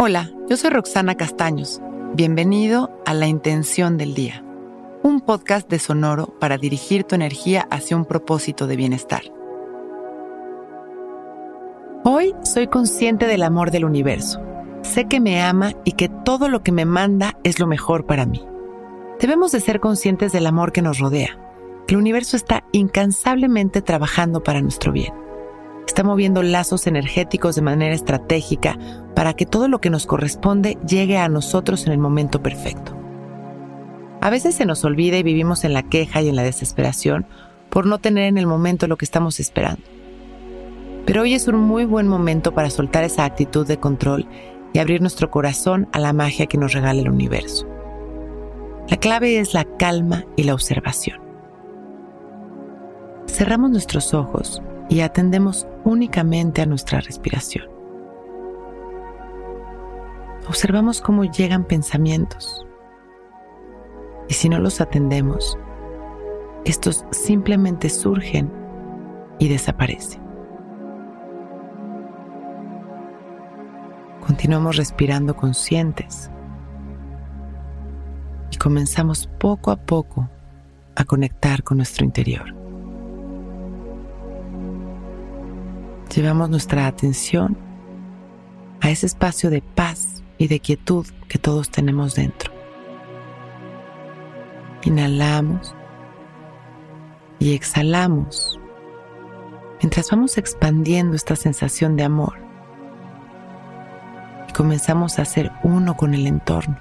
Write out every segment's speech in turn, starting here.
Hola, yo soy Roxana Castaños. Bienvenido a La Intención del Día, un podcast de Sonoro para dirigir tu energía hacia un propósito de bienestar. Hoy soy consciente del amor del universo. Sé que me ama y que todo lo que me manda es lo mejor para mí. Debemos de ser conscientes del amor que nos rodea. El universo está incansablemente trabajando para nuestro bien. Está moviendo lazos energéticos de manera estratégica para que todo lo que nos corresponde llegue a nosotros en el momento perfecto. A veces se nos olvida y vivimos en la queja y en la desesperación por no tener en el momento lo que estamos esperando. Pero hoy es un muy buen momento para soltar esa actitud de control y abrir nuestro corazón a la magia que nos regala el universo. La clave es la calma y la observación. Cerramos nuestros ojos y atendemos únicamente a nuestra respiración. Observamos cómo llegan pensamientos. Y si no los atendemos, estos simplemente surgen y desaparecen. Continuamos respirando conscientes y comenzamos poco a poco a conectar con nuestro interior. Llevamos nuestra atención a ese espacio de paz y de quietud que todos tenemos dentro. Inhalamos y exhalamos mientras vamos expandiendo esta sensación de amor comenzamos a ser uno con el entorno.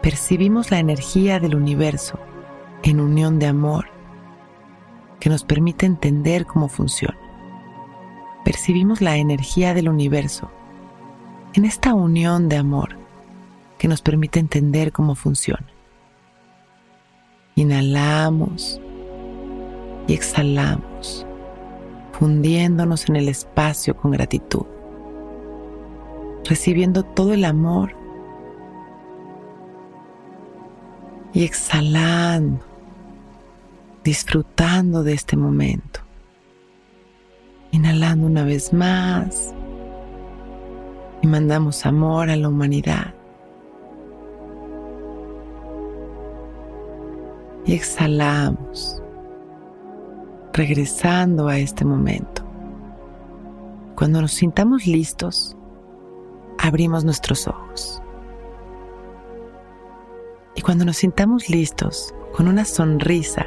Percibimos la energía del universo en unión de amor que nos permite entender cómo funciona. Percibimos la energía del universo en esta unión de amor que nos permite entender cómo funciona. Inhalamos y exhalamos, fundiéndonos en el espacio con gratitud recibiendo todo el amor y exhalando, disfrutando de este momento. Inhalando una vez más y mandamos amor a la humanidad. Y exhalamos, regresando a este momento. Cuando nos sintamos listos, abrimos nuestros ojos. Y cuando nos sintamos listos, con una sonrisa,